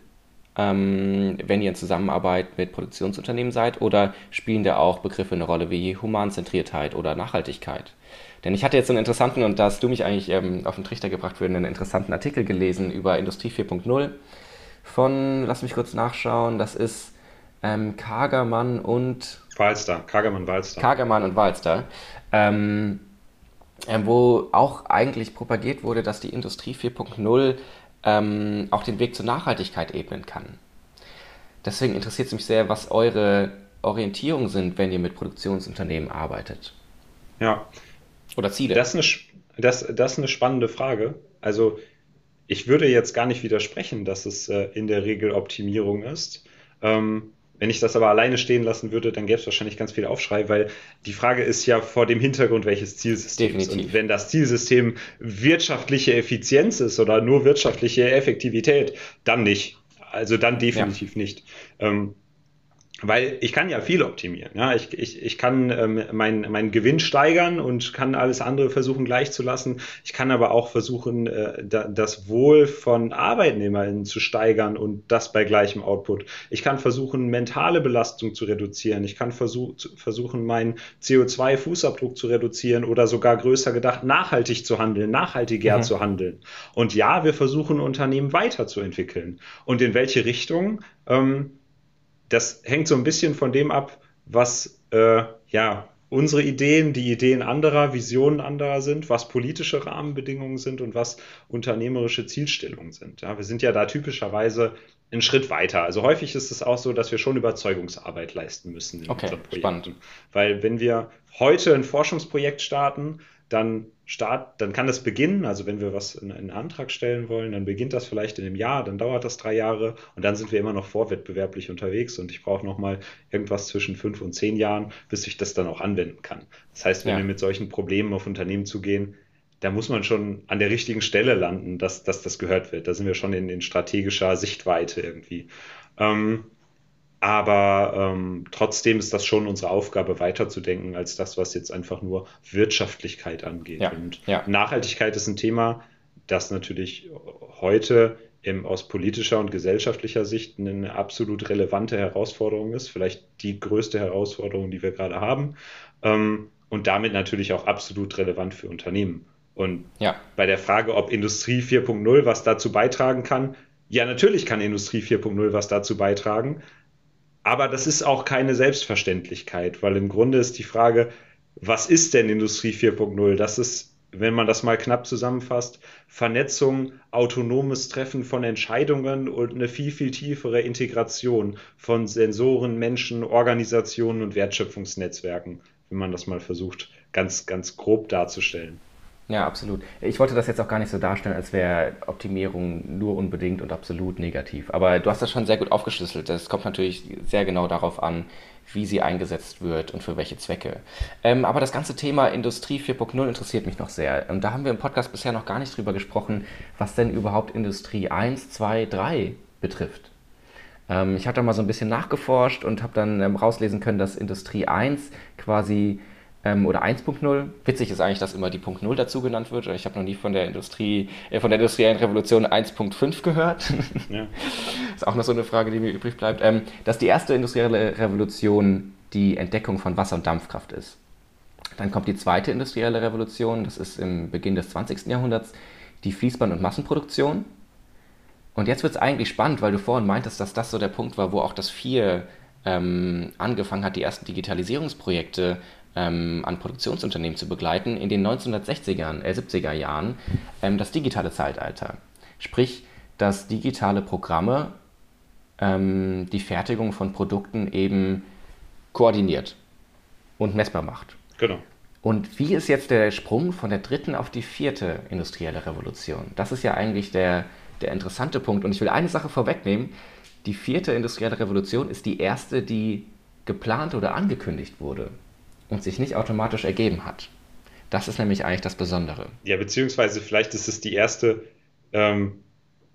Ähm, wenn ihr in Zusammenarbeit mit Produktionsunternehmen seid? Oder spielen da auch Begriffe eine Rolle wie Humanzentriertheit oder Nachhaltigkeit? Denn ich hatte jetzt einen interessanten, und da hast du mich eigentlich ähm, auf den Trichter gebracht für einen interessanten Artikel gelesen über Industrie 4.0 von, lass mich kurz nachschauen, das ist ähm, Kagermann und... Walster, Kagermann, Walster. Kagermann und Walster. Ähm, äh, wo auch eigentlich propagiert wurde, dass die Industrie 4.0 ähm, auch den Weg zur Nachhaltigkeit ebnen kann. Deswegen interessiert es mich sehr, was eure Orientierungen sind, wenn ihr mit Produktionsunternehmen arbeitet. Ja. Oder Ziele. Das ist eine, das, das ist eine spannende Frage. Also ich würde jetzt gar nicht widersprechen, dass es äh, in der Regel Optimierung ist. Ähm, Wenn ich das aber alleine stehen lassen würde, dann gäbe es wahrscheinlich ganz viel Aufschrei, weil die Frage ist ja vor dem Hintergrund, welches Zielsystem Definitiv. ist. Und wenn das Zielsystem wirtschaftliche Effizienz ist oder nur wirtschaftliche Effektivität, dann nicht. Also dann definitiv ja. nicht. Ähm, weil ich kann ja viel optimieren. Ja? Ich, ich, ich kann ähm, meinen mein Gewinn steigern und kann alles andere versuchen gleich zu lassen. Ich kann aber auch versuchen, äh, da, das Wohl von ArbeitnehmerInnen zu steigern und das bei gleichem Output. Ich kann versuchen, mentale Belastung zu reduzieren. Ich kann versuch, versuchen, meinen CO2-Fußabdruck zu reduzieren oder sogar größer gedacht, nachhaltig zu handeln, nachhaltiger mhm. zu handeln. Und ja, wir versuchen, Unternehmen weiterzuentwickeln. Und in welche Richtung? Ähm, das hängt so ein bisschen von dem ab, was äh, ja unsere Ideen, die Ideen anderer, Visionen anderer sind, was politische Rahmenbedingungen sind und was unternehmerische Zielstellungen sind. Ja, wir sind ja da typischerweise einen Schritt weiter. Also häufig ist es auch so, dass wir schon Überzeugungsarbeit leisten müssen in okay, unseren Projekten. Spannend. Weil wenn wir heute ein Forschungsprojekt starten, dann start, dann kann das beginnen. Also wenn wir was in einen Antrag stellen wollen, dann beginnt das vielleicht in einem Jahr, dann dauert das drei Jahre und dann sind wir immer noch vorwettbewerblich unterwegs und ich brauche nochmal irgendwas zwischen fünf und zehn Jahren, bis ich das dann auch anwenden kann. Das heißt, wenn ja. wir mit solchen Problemen auf Unternehmen zugehen, da muss man schon an der richtigen Stelle landen, dass, dass das gehört wird. Da sind wir schon in, in strategischer Sichtweite irgendwie. Ähm, aber ähm, trotzdem ist das schon unsere Aufgabe, weiterzudenken als das, was jetzt einfach nur Wirtschaftlichkeit angeht. Ja, und ja. Nachhaltigkeit ist ein Thema, das natürlich heute im, aus politischer und gesellschaftlicher Sicht eine absolut relevante Herausforderung ist, vielleicht die größte Herausforderung, die wir gerade haben. Ähm, und damit natürlich auch absolut relevant für Unternehmen. Und ja. bei der Frage, ob Industrie 4.0 was dazu beitragen kann, ja, natürlich kann Industrie 4.0 was dazu beitragen, aber das ist auch keine Selbstverständlichkeit, weil im Grunde ist die Frage, was ist denn Industrie 4.0? Das ist, wenn man das mal knapp zusammenfasst, Vernetzung, autonomes Treffen von Entscheidungen und eine viel, viel tiefere Integration von Sensoren, Menschen, Organisationen und Wertschöpfungsnetzwerken, wenn man das mal versucht, ganz, ganz grob darzustellen. Ja, absolut. Ich wollte das jetzt auch gar nicht so darstellen, als wäre Optimierung nur unbedingt und absolut negativ. Aber du hast das schon sehr gut aufgeschlüsselt. Es kommt natürlich sehr genau darauf an, wie sie eingesetzt wird und für welche Zwecke. Ähm, aber das ganze Thema Industrie 4.0 interessiert mich noch sehr. Und da haben wir im Podcast bisher noch gar nicht drüber gesprochen, was denn überhaupt Industrie 1, 2, 3 betrifft. Ähm, ich habe da mal so ein bisschen nachgeforscht und habe dann ähm, rauslesen können, dass Industrie 1 quasi ähm, oder 1.0. Witzig ist eigentlich, dass immer die Punkt 0 dazu genannt wird. Ich habe noch nie von der Industrie, äh, von der industriellen Revolution 1.5 gehört. Ja. ist auch noch so eine Frage, die mir übrig bleibt. Ähm, dass die erste industrielle Revolution die Entdeckung von Wasser- und Dampfkraft ist. Dann kommt die zweite industrielle Revolution, das ist im Beginn des 20. Jahrhunderts, die Fließband- und Massenproduktion. Und jetzt wird es eigentlich spannend, weil du vorhin meintest, dass das so der Punkt war, wo auch das Vier ähm, angefangen hat, die ersten Digitalisierungsprojekte ähm, an Produktionsunternehmen zu begleiten, in den 1960er, äh, 70er Jahren ähm, das digitale Zeitalter. Sprich, dass digitale Programme ähm, die Fertigung von Produkten eben koordiniert und messbar macht. Genau. Und wie ist jetzt der Sprung von der dritten auf die vierte industrielle Revolution? Das ist ja eigentlich der, der interessante Punkt. Und ich will eine Sache vorwegnehmen. Die vierte industrielle Revolution ist die erste, die geplant oder angekündigt wurde und sich nicht automatisch ergeben hat. Das ist nämlich eigentlich das Besondere. Ja, beziehungsweise vielleicht ist es die erste, ähm,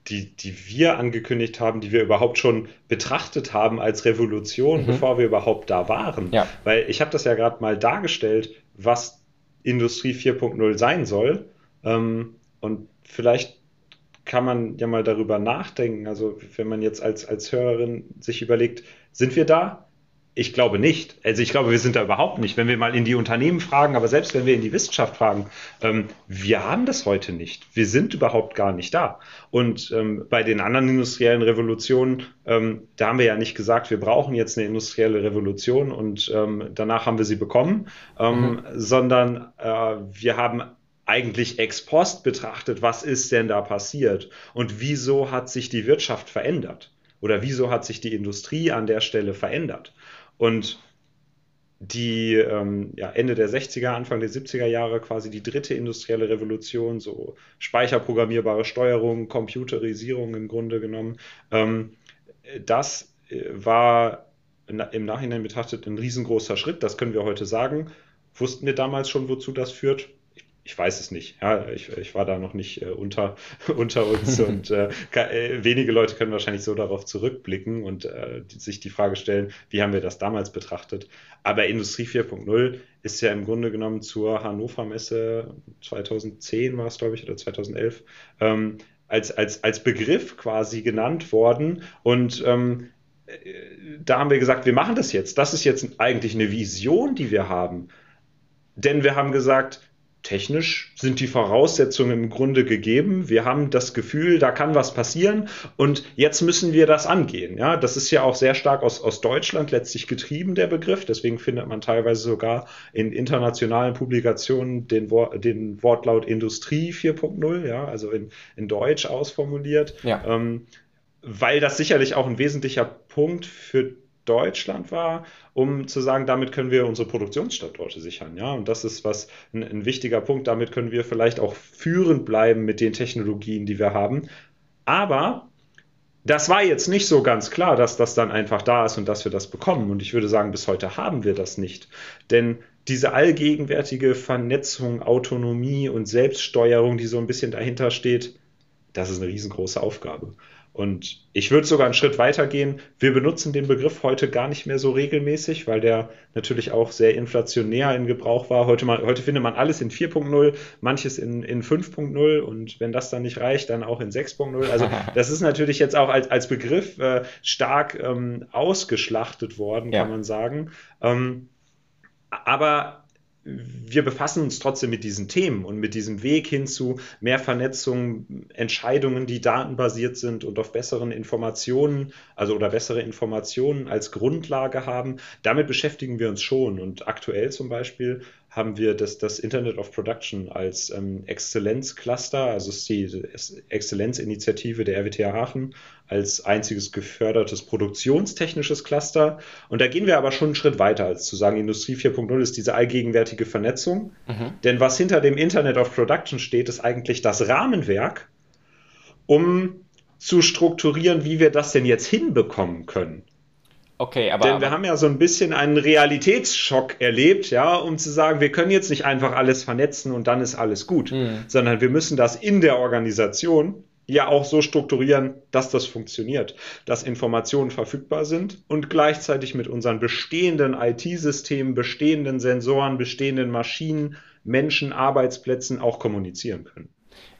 die, die wir angekündigt haben, die wir überhaupt schon betrachtet haben als Revolution, mhm. bevor wir überhaupt da waren. Ja. Weil ich habe das ja gerade mal dargestellt, was Industrie 4.0 sein soll. Ähm, und vielleicht kann man ja mal darüber nachdenken. Also wenn man jetzt als, als Hörerin sich überlegt, sind wir da? Ich glaube nicht. Also ich glaube, wir sind da überhaupt nicht. Wenn wir mal in die Unternehmen fragen, aber selbst wenn wir in die Wissenschaft fragen, ähm, wir haben das heute nicht. Wir sind überhaupt gar nicht da. Und ähm, bei den anderen industriellen Revolutionen, ähm, da haben wir ja nicht gesagt, wir brauchen jetzt eine industrielle Revolution und ähm, danach haben wir sie bekommen, ähm, mhm. sondern äh, wir haben eigentlich ex post betrachtet, was ist denn da passiert und wieso hat sich die Wirtschaft verändert oder wieso hat sich die Industrie an der Stelle verändert. Und die ähm, ja, Ende der 60er, Anfang der 70er Jahre quasi die dritte industrielle Revolution, so speicherprogrammierbare Steuerung, Computerisierung im Grunde genommen. Ähm, das äh, war im Nachhinein betrachtet ein riesengroßer Schritt. Das können wir heute sagen. Wussten wir damals schon, wozu das führt? Ich weiß es nicht. Ja, ich, ich war da noch nicht äh, unter, unter uns und äh, äh, wenige Leute können wahrscheinlich so darauf zurückblicken und äh, die, sich die Frage stellen, wie haben wir das damals betrachtet. Aber Industrie 4.0 ist ja im Grunde genommen zur Hannover Messe 2010 war es, glaube ich, oder 2011, ähm, als, als, als Begriff quasi genannt worden und ähm, äh, da haben wir gesagt, wir machen das jetzt. Das ist jetzt eigentlich eine Vision, die wir haben. Denn wir haben gesagt, technisch sind die Voraussetzungen im Grunde gegeben. Wir haben das Gefühl, da kann was passieren und jetzt müssen wir das angehen. Ja, das ist ja auch sehr stark aus, aus Deutschland letztlich getrieben, der Begriff. Deswegen findet man teilweise sogar in internationalen Publikationen den, den Wortlaut Industrie 4.0, ja, also in, in Deutsch ausformuliert. Ja. Ähm, weil das sicherlich auch ein wesentlicher Punkt für Deutschland war, um zu sagen, damit können wir unsere Produktionsstandorte sichern. Ja, und das ist was ein, ein wichtiger Punkt. Damit können wir vielleicht auch führend bleiben mit den Technologien, die wir haben. Aber das war jetzt nicht so ganz klar, dass das dann einfach da ist und dass wir das bekommen. Und ich würde sagen, bis heute haben wir das nicht. Denn diese allgegenwärtige Vernetzung, Autonomie und Selbststeuerung, die so ein bisschen dahinter steht, das ist eine riesengroße Aufgabe. Und ich würde sogar einen Schritt weiter gehen. Wir benutzen den Begriff heute gar nicht mehr so regelmäßig, weil der natürlich auch sehr inflationär in Gebrauch war. Heute, mal, heute findet man alles in 4.0, manches in, in 5.0 und wenn das dann nicht reicht, dann auch in 6.0. Also das ist natürlich jetzt auch als, als Begriff äh, stark ähm, ausgeschlachtet worden, kann ja. man sagen. Ähm, aber wir befassen uns trotzdem mit diesen Themen und mit diesem Weg hin zu mehr Vernetzung, Entscheidungen, die datenbasiert sind und auf besseren Informationen, also oder bessere Informationen als Grundlage haben. Damit beschäftigen wir uns schon. Und aktuell zum Beispiel haben wir das, das Internet of Production als ähm, Exzellenzcluster, also ist die Exzellenzinitiative der RWTH Aachen als einziges gefördertes produktionstechnisches Cluster. Und da gehen wir aber schon einen Schritt weiter, als zu sagen, Industrie 4.0 ist diese allgegenwärtige Vernetzung. Mhm. Denn was hinter dem Internet of Production steht, ist eigentlich das Rahmenwerk, um zu strukturieren, wie wir das denn jetzt hinbekommen können. Okay, aber. Denn aber, wir haben ja so ein bisschen einen Realitätsschock erlebt, ja, um zu sagen, wir können jetzt nicht einfach alles vernetzen und dann ist alles gut, mhm. sondern wir müssen das in der Organisation ja auch so strukturieren, dass das funktioniert, dass Informationen verfügbar sind und gleichzeitig mit unseren bestehenden IT-Systemen, bestehenden Sensoren, bestehenden Maschinen, Menschen, Arbeitsplätzen auch kommunizieren können.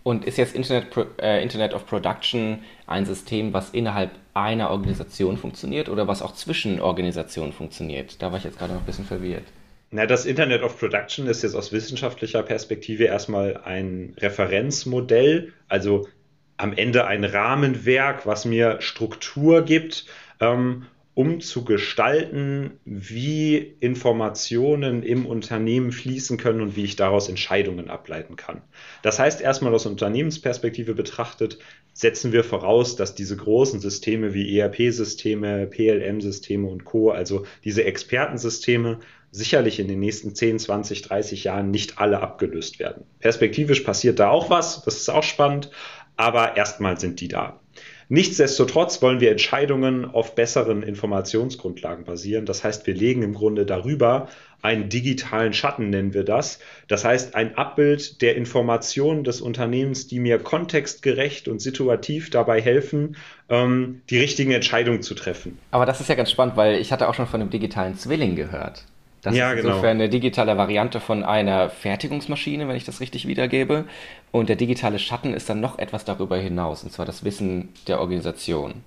Und ist jetzt Internet, äh, Internet of Production ein System, was innerhalb einer Organisation funktioniert oder was auch zwischen Organisationen funktioniert? Da war ich jetzt gerade noch ein bisschen verwirrt. Na, das Internet of Production ist jetzt aus wissenschaftlicher Perspektive erstmal ein Referenzmodell, also am Ende ein Rahmenwerk, was mir Struktur gibt. Ähm, um zu gestalten, wie Informationen im Unternehmen fließen können und wie ich daraus Entscheidungen ableiten kann. Das heißt, erstmal aus Unternehmensperspektive betrachtet, setzen wir voraus, dass diese großen Systeme wie ERP-Systeme, PLM-Systeme und Co., also diese Expertensysteme, sicherlich in den nächsten 10, 20, 30 Jahren nicht alle abgelöst werden. Perspektivisch passiert da auch was, das ist auch spannend, aber erstmal sind die da. Nichtsdestotrotz wollen wir Entscheidungen auf besseren Informationsgrundlagen basieren. Das heißt, wir legen im Grunde darüber einen digitalen Schatten, nennen wir das. Das heißt, ein Abbild der Informationen des Unternehmens, die mir kontextgerecht und situativ dabei helfen, ähm, die richtigen Entscheidungen zu treffen. Aber das ist ja ganz spannend, weil ich hatte auch schon von einem digitalen Zwilling gehört. Das ja, ist genau. insofern genau. eine digitale Variante von einer Fertigungsmaschine, wenn ich das richtig wiedergebe. Und der digitale Schatten ist dann noch etwas darüber hinaus, und zwar das Wissen der Organisation.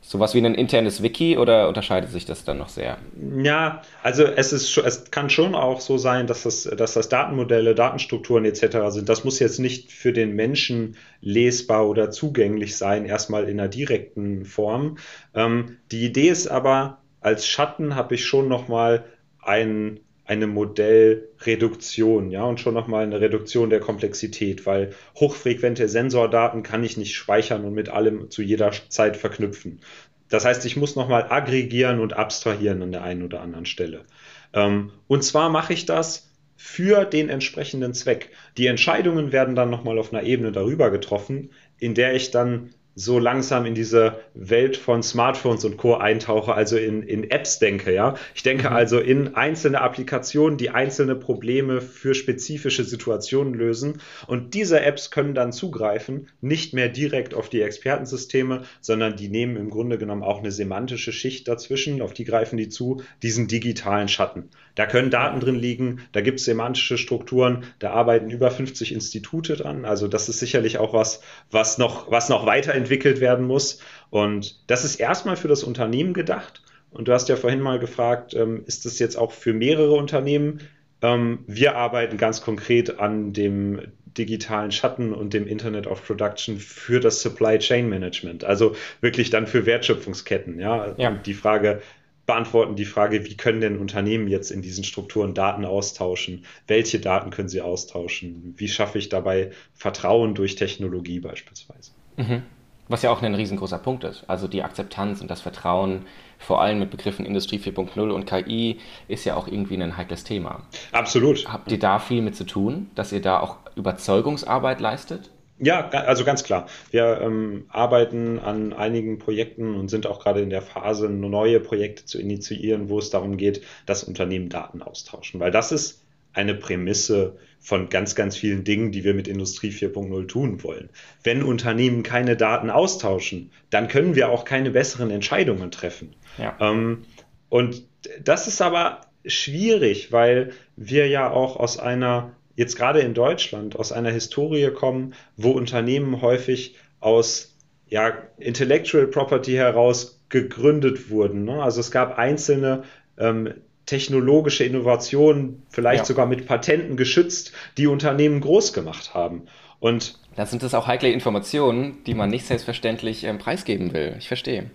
Sowas wie ein internes Wiki oder unterscheidet sich das dann noch sehr? Ja, also es ist es kann schon auch so sein, dass das, dass das Datenmodelle, Datenstrukturen etc. sind. Das muss jetzt nicht für den Menschen lesbar oder zugänglich sein, erstmal in einer direkten Form. Ähm, die Idee ist aber, als Schatten habe ich schon nochmal ein, eine Modellreduktion, ja, und schon nochmal eine Reduktion der Komplexität, weil hochfrequente Sensordaten kann ich nicht speichern und mit allem zu jeder Zeit verknüpfen. Das heißt, ich muss nochmal aggregieren und abstrahieren an der einen oder anderen Stelle. Ähm, und zwar mache ich das für den entsprechenden Zweck. Die Entscheidungen werden dann nochmal auf einer Ebene darüber getroffen, in der ich dann so langsam in diese Welt von Smartphones und Co. eintauche, also in, in Apps denke, ja. Ich denke mhm. also in einzelne Applikationen, die einzelne Probleme für spezifische Situationen lösen. Und diese Apps können dann zugreifen, nicht mehr direkt auf die Expertensysteme, sondern die nehmen im Grunde genommen auch eine semantische Schicht dazwischen, auf die greifen die zu, diesen digitalen Schatten. Da können Daten drin liegen, da gibt es semantische Strukturen, da arbeiten über 50 Institute dran. Also das ist sicherlich auch was, was noch, was noch weiterentwickelt werden muss. Und das ist erstmal für das Unternehmen gedacht. Und du hast ja vorhin mal gefragt, ähm, ist das jetzt auch für mehrere Unternehmen? Ähm, wir arbeiten ganz konkret an dem digitalen Schatten und dem Internet of Production für das Supply Chain Management. Also wirklich dann für Wertschöpfungsketten. Ja, ja. die Frage, beantworten die Frage, wie können denn Unternehmen jetzt in diesen Strukturen Daten austauschen? Welche Daten können sie austauschen? Wie schaffe ich dabei Vertrauen durch Technologie beispielsweise? Mhm. Was ja auch ein riesengroßer Punkt ist. Also die Akzeptanz und das Vertrauen, vor allem mit Begriffen Industrie 4.0 und KI, ist ja auch irgendwie ein heikles Thema. Absolut. Habt ihr da viel mit zu tun, dass ihr da auch Überzeugungsarbeit leistet? Ja, also ganz klar. Wir ähm, arbeiten an einigen Projekten und sind auch gerade in der Phase, neue Projekte zu initiieren, wo es darum geht, dass Unternehmen Daten austauschen. Weil das ist eine Prämisse von ganz, ganz vielen Dingen, die wir mit Industrie 4.0 tun wollen. Wenn Unternehmen keine Daten austauschen, dann können wir auch keine besseren Entscheidungen treffen. Ja. Ähm, und das ist aber schwierig, weil wir ja auch aus einer jetzt gerade in Deutschland aus einer Historie kommen, wo Unternehmen häufig aus ja, Intellectual Property heraus gegründet wurden. Ne? Also es gab einzelne ähm, technologische Innovationen, vielleicht ja. sogar mit Patenten geschützt, die Unternehmen groß gemacht haben. Und da sind es auch heikle Informationen, die man nicht selbstverständlich ähm, preisgeben will. Ich verstehe.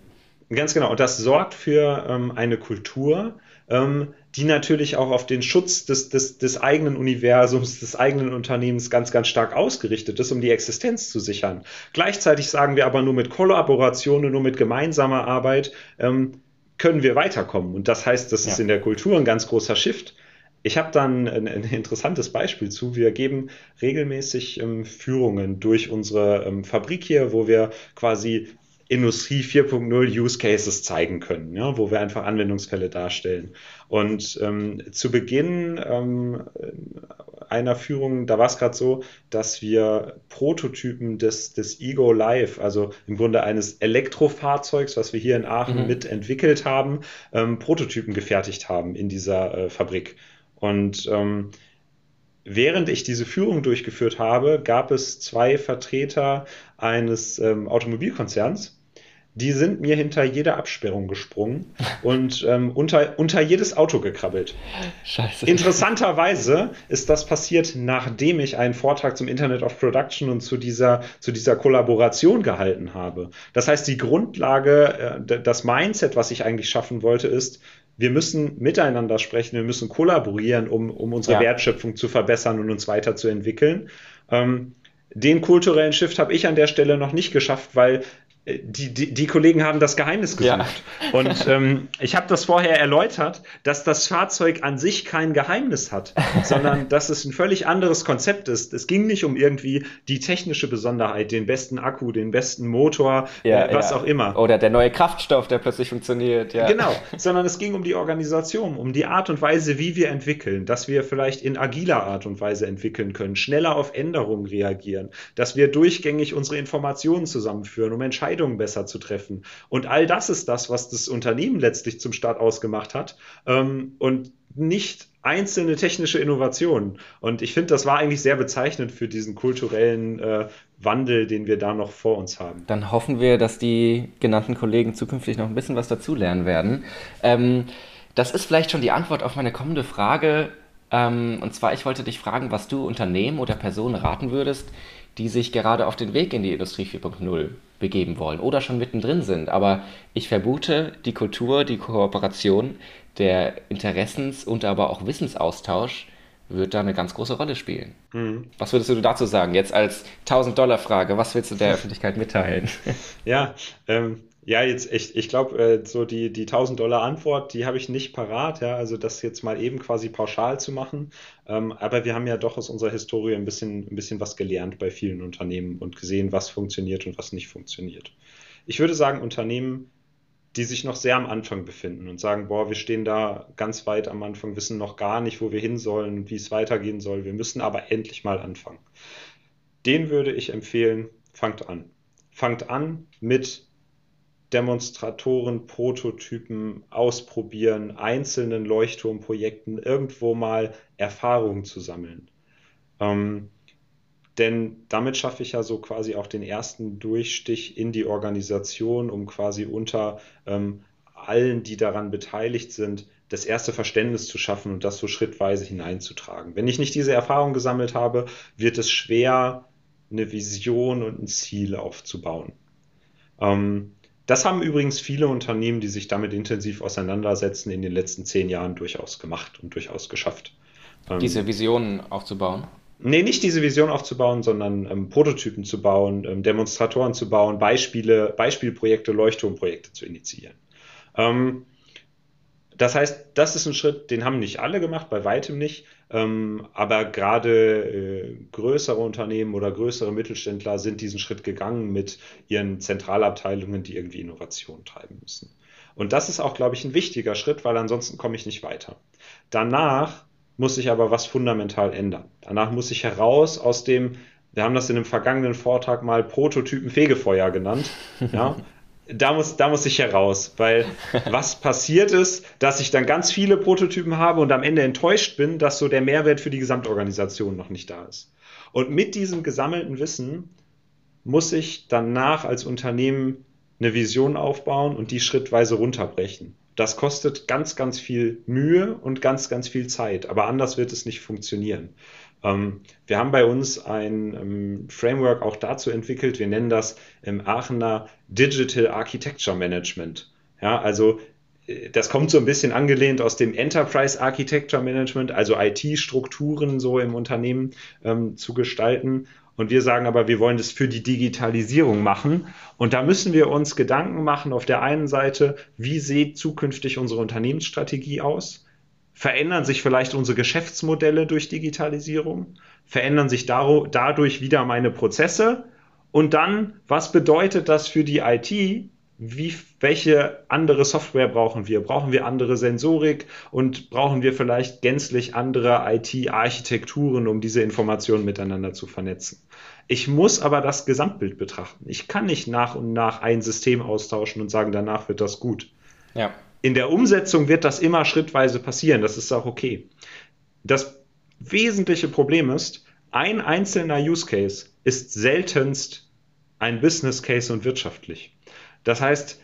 Ganz genau. Und das sorgt für ähm, eine Kultur, ähm, die natürlich auch auf den Schutz des, des, des eigenen Universums, des eigenen Unternehmens ganz, ganz stark ausgerichtet ist, um die Existenz zu sichern. Gleichzeitig sagen wir aber nur mit Kollaboration und nur mit gemeinsamer Arbeit ähm, können wir weiterkommen. Und das heißt, das ja. ist in der Kultur ein ganz großer Shift. Ich habe dann ein, ein, interessantes Beispiel zu. Wir geben regelmäßig ähm, Führungen durch unsere ähm, Fabrik hier, wo wir quasi Industrie 4.0 Use Cases zeigen können, ja, wo wir einfach Anwendungsfälle darstellen. Und ähm, zu Beginn ähm, einer Führung, da war es gerade so, dass wir Prototypen des, des Ego Live, also im Grunde eines Elektrofahrzeugs, was wir hier in Aachen mhm. mitentwickelt haben, ähm, Prototypen gefertigt haben in dieser äh, Fabrik. Und ähm, während ich diese Führung durchgeführt habe, gab es zwei Vertreter eines ähm, Automobilkonzerns, die sind mir hinter jeder Absperrung gesprungen und ähm, unter, unter jedes Auto gekrabbelt. Scheiße. Interessanterweise ist das passiert, nachdem ich einen Vortrag zum Internet of Production und zu dieser, zu dieser Kollaboration gehalten habe. Das heißt, die Grundlage, äh, das Mindset, was ich eigentlich schaffen wollte, ist, wir müssen miteinander sprechen, wir müssen kollaborieren, um, um unsere ja. Wertschöpfung zu verbessern und uns weiterzuentwickeln. Ähm, den kulturellen Shift habe ich an der Stelle noch nicht geschafft, weil die, die, die Kollegen haben das Geheimnis gesucht. Ja. Und ähm, ich habe das vorher erläutert, dass das Fahrzeug an sich kein Geheimnis hat, sondern dass es ein völlig anderes Konzept ist. Es ging nicht um irgendwie die technische Besonderheit, den besten Akku, den besten Motor, ja, äh, was ja. auch immer. Oder der neue Kraftstoff, der plötzlich funktioniert. Genau, sondern es ging um die Organisation, um die Art und Weise, wie wir entwickeln, dass wir vielleicht in agiler Art und Weise entwickeln können, schneller auf Änderungen reagieren, dass wir durchgängig unsere Informationen zusammenführen, um Entscheidungen Entscheidungen besser zu treffen. Und all das ist das, was das Unternehmen letztlich zum Start ausgemacht hat ähm, und nicht einzelne technische Innovationen. Und ich finde, das war eigentlich sehr bezeichnend für diesen kulturellen äh, Wandel, den wir da noch vor uns haben. Dann hoffen wir, dass die genannten Kollegen zukünftig noch ein bisschen was dazulernen werden. Ähm, das ist vielleicht schon die Antwort auf meine kommende Frage. Ähm, und zwar, ich wollte dich fragen, was du Unternehmen oder Personen raten würdest, die sich gerade auf den Weg in die Industrie 4.0 begeben wollen oder schon mittendrin sind. Aber ich vermute, die Kultur, die Kooperation, der Interessens- und aber auch Wissensaustausch wird da eine ganz große Rolle spielen. Mhm. Was würdest du dazu sagen? Jetzt als 1000-Dollar-Frage, was willst du der Öffentlichkeit mitteilen? Ja, ähm, Ja, jetzt echt, ich glaube, äh, so die, die 1000 Dollar Antwort, die habe ich nicht parat, ja, also das jetzt mal eben quasi pauschal zu machen. Ähm, aber wir haben ja doch aus unserer Historie ein bisschen, ein bisschen was gelernt bei vielen Unternehmen und gesehen, was funktioniert und was nicht funktioniert. Ich würde sagen, Unternehmen, die sich noch sehr am Anfang befinden und sagen, boah, wir stehen da ganz weit am Anfang, wissen noch gar nicht, wo wir hin sollen, wie es weitergehen soll. Wir müssen aber endlich mal anfangen. Den würde ich empfehlen, fangt an. Fangt an mit Demonstratoren, Prototypen ausprobieren, einzelnen Leuchtturmprojekten irgendwo mal Erfahrungen zu sammeln. Ähm, denn damit schaffe ich ja so quasi auch den ersten Durchstich in die Organisation, um quasi unter ähm, allen, die daran beteiligt sind, das erste Verständnis zu schaffen und das so schrittweise hineinzutragen. Wenn ich nicht diese Erfahrung gesammelt habe, wird es schwer, eine Vision und ein Ziel aufzubauen. Ähm, das haben übrigens viele Unternehmen, die sich damit intensiv auseinandersetzen, in den letzten zehn Jahren durchaus gemacht und durchaus geschafft. Ähm, diese Visionen aufzubauen? Nee, nicht diese Vision aufzubauen, sondern ähm, Prototypen zu bauen, ähm, Demonstratoren zu bauen, Beispiele, Beispielprojekte, Leuchtturmprojekte zu initiieren. Ähm, das heißt, das ist ein Schritt, den haben nicht alle gemacht, bei weitem nicht. Ähm, aber gerade äh, größere Unternehmen oder größere Mittelständler sind diesen Schritt gegangen mit ihren Zentralabteilungen, die irgendwie Innovation treiben müssen. Und das ist auch, glaube ich, ein wichtiger Schritt, weil ansonsten komme ich nicht weiter. Danach muss sich aber was fundamental ändern. Danach muss ich heraus aus dem, wir haben das in einem vergangenen Vortrag mal Prototypen Fegefeuer genannt. Ja, da muss, da muss ich heraus, weil was passiert ist, dass ich dann ganz viele Prototypen habe und am Ende enttäuscht bin, dass so der Mehrwert für die Gesamtorganisation noch nicht da ist. Und mit diesem gesammelten Wissen muss ich danach als Unternehmen eine Vision aufbauen und die schrittweise runterbrechen. Das kostet ganz, ganz viel Mühe und ganz, ganz viel Zeit, aber anders wird es nicht funktionieren. Ähm, wir haben bei uns ein ähm, Framework auch dazu entwickelt. Wir nennen das im Aachener Digital Architecture Management. Ja, also äh, das kommt so ein bisschen angelehnt aus dem Enterprise Architecture Management, also IT-Strukturen so im Unternehmen ähm, zu gestalten. Und wir sagen aber, wir wollen das für die Digitalisierung machen. Und da müssen wir uns Gedanken machen auf der einen Seite, wie sieht zukünftig unsere Unternehmensstrategie aus? Verändern sich vielleicht unsere Geschäftsmodelle durch Digitalisierung? Verändern sich dadurch wieder meine Prozesse? Und dann, was bedeutet das für die IT? Wie, welche andere Software brauchen wir? Brauchen wir andere Sensorik und brauchen wir vielleicht gänzlich andere IT-Architekturen, um diese Informationen miteinander zu vernetzen? Ich muss aber das Gesamtbild betrachten. Ich kann nicht nach und nach ein System austauschen und sagen, danach wird das gut. Ja in der Umsetzung wird das immer schrittweise passieren. Das ist auch okay. Das wesentliche Problem ist, ein einzelner Use Case ist seltenst ein Business Case und wirtschaftlich. Das heißt,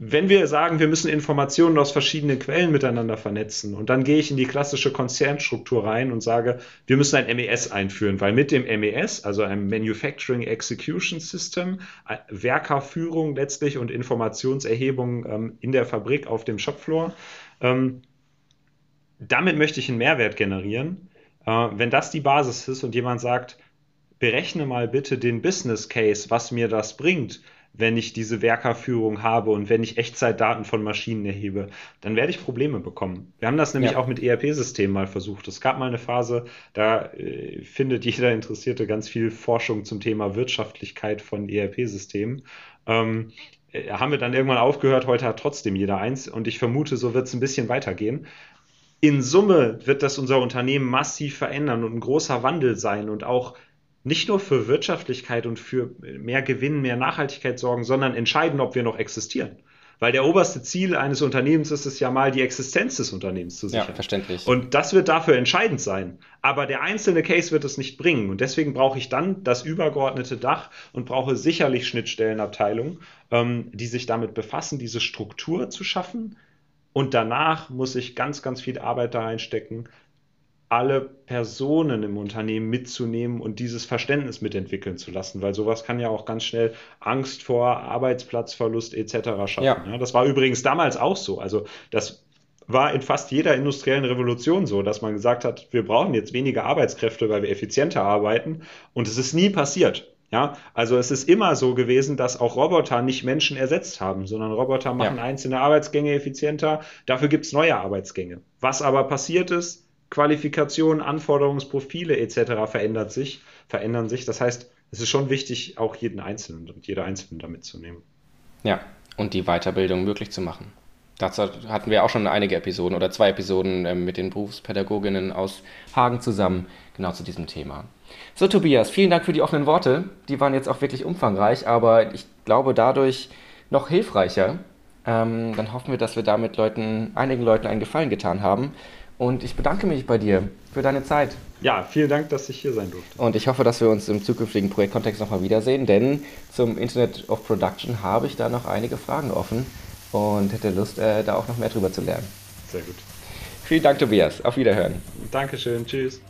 wenn wir sagen, wir müssen Informationen aus verschiedenen Quellen miteinander vernetzen und dann gehe ich in die klassische Konzernstruktur rein und sage, wir müssen ein MES einführen, weil mit dem MES, also einem Manufacturing Execution System, äh, Werkerführung letztlich und Informationserhebung ähm, in der Fabrik auf dem Shopfloor, ähm, damit möchte ich einen Mehrwert generieren. Äh, wenn das die Basis ist und jemand sagt, berechne mal bitte den Business Case, was mir das bringt, wenn ich diese Werkerführung habe und wenn ich Echtzeitdaten von Maschinen erhebe, dann werde ich Probleme bekommen. Wir haben das nämlich ja. auch mit ERP-Systemen mal versucht. Es gab mal eine Phase, da äh, findet jeder Interessierte ganz viel Forschung zum Thema Wirtschaftlichkeit von ERP-Systemen. Ähm, äh, haben wir dann irgendwann aufgehört, heute hat trotzdem jeder eins und ich vermute, so wird es ein bisschen weitergehen. In Summe wird das unser Unternehmen massiv verändern und ein großer Wandel sein und auch nicht nur für Wirtschaftlichkeit und für mehr Gewinn, mehr Nachhaltigkeit sorgen, sondern entscheiden, ob wir noch existieren. Weil der oberste Ziel eines Unternehmens ist es ja mal, die Existenz des Unternehmens zu sichern. Ja, verständlich. Und das wird dafür entscheidend sein. Aber der einzelne Case wird es nicht bringen. Und deswegen brauche ich dann das übergeordnete Dach und brauche sicherlich Schnittstellenabteilungen, ähm, die sich damit befassen, diese Struktur zu schaffen. Und danach muss ich ganz, ganz viel Arbeit da reinstecken, alle Personen im Unternehmen mitzunehmen und dieses Verständnis mitentwickeln zu lassen, weil sowas kann ja auch ganz schnell Angst vor Arbeitsplatzverlust etc. schaffen. Ja. Ja, das war übrigens damals auch so. Also das war in fast jeder industriellen Revolution so, dass man gesagt hat, wir brauchen jetzt weniger Arbeitskräfte, weil wir effizienter arbeiten und es ist nie passiert. Ja, also es ist immer so gewesen, dass auch Roboter nicht Menschen ersetzt haben, sondern Roboter machen ja. einzelne Arbeitsgänge effizienter. Dafür gibt es neue Arbeitsgänge. Was aber passiert ist, Qualifikationen, Anforderungsprofile etc. verändert sich, verändern sich. Das heißt, es ist schon wichtig, auch jeden Einzelnen und jede Einzelne da mitzunehmen. Ja, und die Weiterbildung möglich zu machen. Dazu hatten wir auch schon einige Episoden oder zwei Episoden ähm, mit den Berufspädagoginnen aus Hagen zusammen, genau zu diesem Thema. So, Tobias, vielen Dank für die offenen Worte. Die waren jetzt auch wirklich umfangreich, aber ich glaube dadurch noch hilfreicher. Ähm, dann hoffen wir, dass wir damit Leuten, einigen Leuten einen Gefallen getan haben. Und ich bedanke mich bei dir für deine Zeit. Ja, vielen Dank, dass ich hier sein durfte. Und ich hoffe, dass wir uns im zukünftigen Projektkontext nochmal wiedersehen, denn zum Internet of Production habe ich da noch einige Fragen offen und hätte Lust, äh, da auch noch mehr drüber zu lernen. Sehr gut. Vielen Dank, Tobias. Auf Wiederhören. Dankeschön. Tschüss.